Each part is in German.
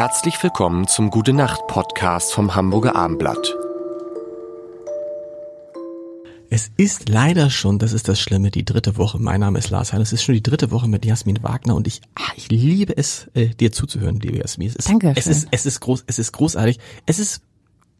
Herzlich willkommen zum Gute Nacht Podcast vom Hamburger Armblatt. Es ist leider schon, das ist das Schlimme, die dritte Woche. Mein Name ist Lars Hein. Es ist schon die dritte Woche mit Jasmin Wagner und ich, ah, ich liebe es, äh, dir zuzuhören, liebe Jasmin. Es ist, Danke. Es ist, es ist groß, es ist großartig. Es ist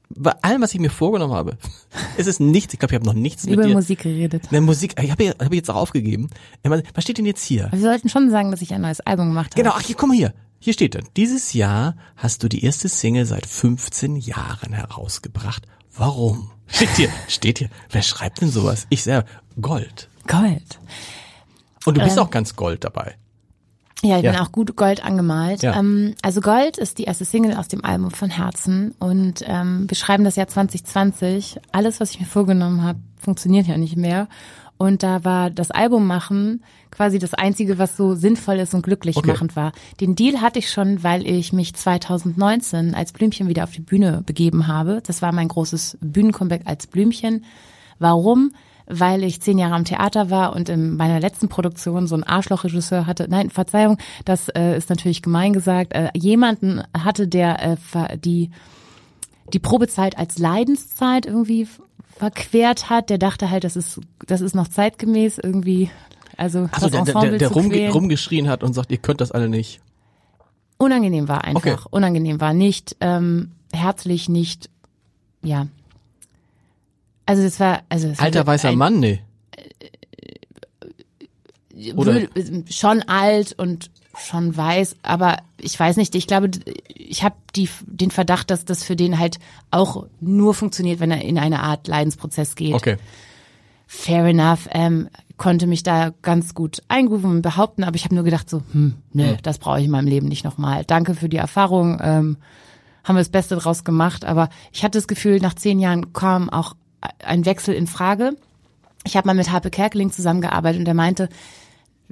bei allem, was ich mir vorgenommen habe, es ist nichts. Ich glaube, ich habe noch nichts Über mit dir. Musik geredet. Ne, Musik. Ich habe hab ich jetzt auch aufgegeben. Was was steht denn jetzt hier? Aber wir sollten schon sagen, dass ich ein neues Album gemacht habe. Genau, ach hier, guck mal hier. Hier steht dann. Dieses Jahr hast du die erste Single seit 15 Jahren herausgebracht. Warum? Steht hier, steht hier. Wer schreibt denn sowas? Ich selber. Gold. Gold. Und du bist Ähm, auch ganz Gold dabei. Ja, ich Ja. bin auch gut Gold angemalt. Ja. Ähm, also Gold ist die erste Single aus dem Album von Herzen und ähm, wir schreiben das Jahr 2020. Alles, was ich mir vorgenommen habe, funktioniert ja nicht mehr. Und da war das Album machen quasi das Einzige, was so sinnvoll ist und glücklich Okay. machend war. Den Deal hatte ich schon, weil ich mich 2019 als Blümchen wieder auf die Bühne begeben habe. Das war mein großes Bühnencomeback als Blümchen. Warum? Weil ich zehn Jahre am Theater war und in meiner letzten Produktion so einen Arschlochregisseur hatte. Nein, Verzeihung, das äh, ist natürlich gemein gesagt. Äh, jemanden hatte, der äh, die die Probezeit als Leidenszeit irgendwie verquert hat. Der dachte halt, das ist das ist noch zeitgemäß irgendwie. Also Also das der, der, Ensemble der, der zu rumge rumgeschrien hat und sagt, ihr könnt das alle nicht. unangenehm war einfach. Okay. Unangenehm war nicht ähm, herzlich, nicht ja. Also das war also das Alter weißer ein- Mann, nee. oder- Würde- schon alt und schon weiß, aber ich weiß nicht, ich glaube, ich habe die den Verdacht, dass das für den halt auch nur funktioniert, wenn er in eine Art Leidensprozess geht. Okay. Fair enough, ähm, konnte mich da ganz gut eingrooven und behaupten, aber ich habe nur gedacht so, hm, nö, das brauche ich in meinem Leben nicht nochmal. Danke für die Erfahrung, ähm, haben wir das Beste draus gemacht, aber ich hatte das Gefühl, nach zehn Jahren kam auch ein Wechsel in Frage. Ich habe mal mit Harpe Kerkeling zusammengearbeitet und er meinte,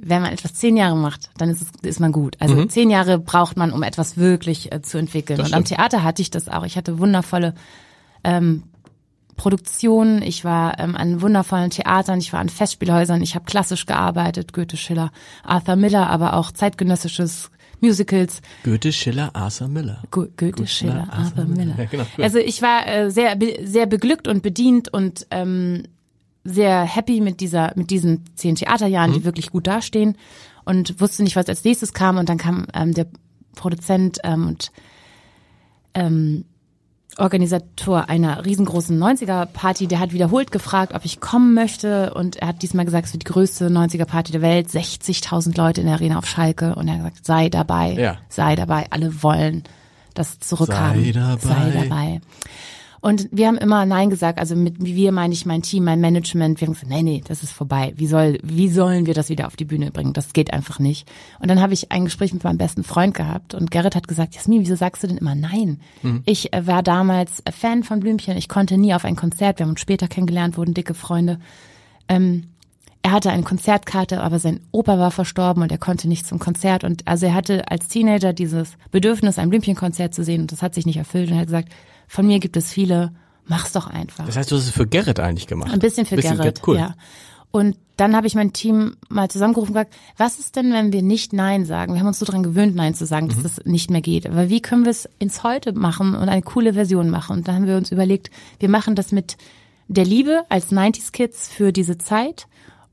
wenn man etwas zehn Jahre macht, dann ist, es, ist man gut. Also zehn Jahre braucht man, um etwas wirklich äh, zu entwickeln. Und am. Theater hatte ich das auch. Ich hatte wundervolle ähm, Produktionen. Ich war ähm, an wundervollen Theatern. Ich war an Festspielhäusern. Ich habe klassisch gearbeitet, Goethe, Schiller, Arthur Miller, aber auch zeitgenössisches Musicals. Goethe, Schiller, Arthur Miller. Go Goethe, Schiller, Arthur Arthur Miller. Miller. Ja, genau, also ich war äh, sehr sehr beglückt und bedient und ähm, sehr happy mit dieser mit diesen zehn Theaterjahren, Mhm. die wirklich gut dastehen und wusste nicht, was als nächstes kam und dann kam ähm, der Produzent ähm, und ähm, Organisator einer riesengroßen 90er-Party, der hat wiederholt gefragt, ob ich kommen möchte und er hat diesmal gesagt, es wird die größte 90er-Party der Welt, 60.000 Leute in der Arena auf Schalke und er hat gesagt, sei dabei, Ja. sei dabei, alle wollen das zurückhaben. Sei dabei. Sei dabei. Und wir haben immer Nein gesagt, also mit wir meine ich mein Team, mein Management. Wir haben gesagt, nee, nee, das ist vorbei. Wie soll, wie sollen wir das wieder auf die Bühne bringen? Das geht einfach nicht. Und dann habe ich ein Gespräch mit meinem besten Freund gehabt und Gerrit hat gesagt, Jasmin, wieso sagst du denn immer Nein? Ich äh, war damals Fan von Blümchen. Ich konnte nie auf ein Konzert. Wir haben uns später kennengelernt, wurden dicke Freunde. Ähm, er hatte eine Konzertkarte, aber sein Opa war verstorben und er konnte nicht zum Konzert. Und also er hatte als Teenager dieses Bedürfnis, ein Blümchenkonzert zu sehen und das hat sich nicht erfüllt. Und er hat gesagt, von mir gibt es viele, mach's doch einfach. Das heißt, du hast es für Gerrit eigentlich gemacht. Ein bisschen für Gerrit, Cool. ja. Und dann habe ich mein Team mal zusammengerufen und gesagt, was ist denn, wenn wir nicht Nein sagen? Wir haben uns so dran gewöhnt, Nein zu sagen, dass das nicht mehr geht. Aber wie können wir es ins Heute machen und eine coole Version machen? Und da haben wir uns überlegt, wir machen das mit der Liebe als 90s Kids für diese Zeit.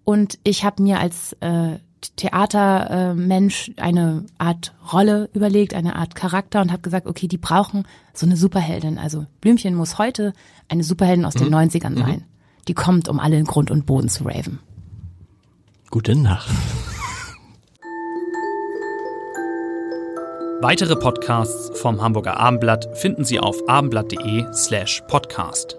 Und ich habe mir als äh, Theatermensch eine Art Rolle überlegt, eine Art Charakter und habe gesagt, okay, die brauchen so eine Superheldin. Also Blümchen muss heute eine Superheldin aus den 90ern sein. Die kommt, um alle in Grund und Boden zu raven. Gute Nacht. Weitere Podcasts vom Hamburger Abendblatt finden Sie auf abendblatt.de slash podcast.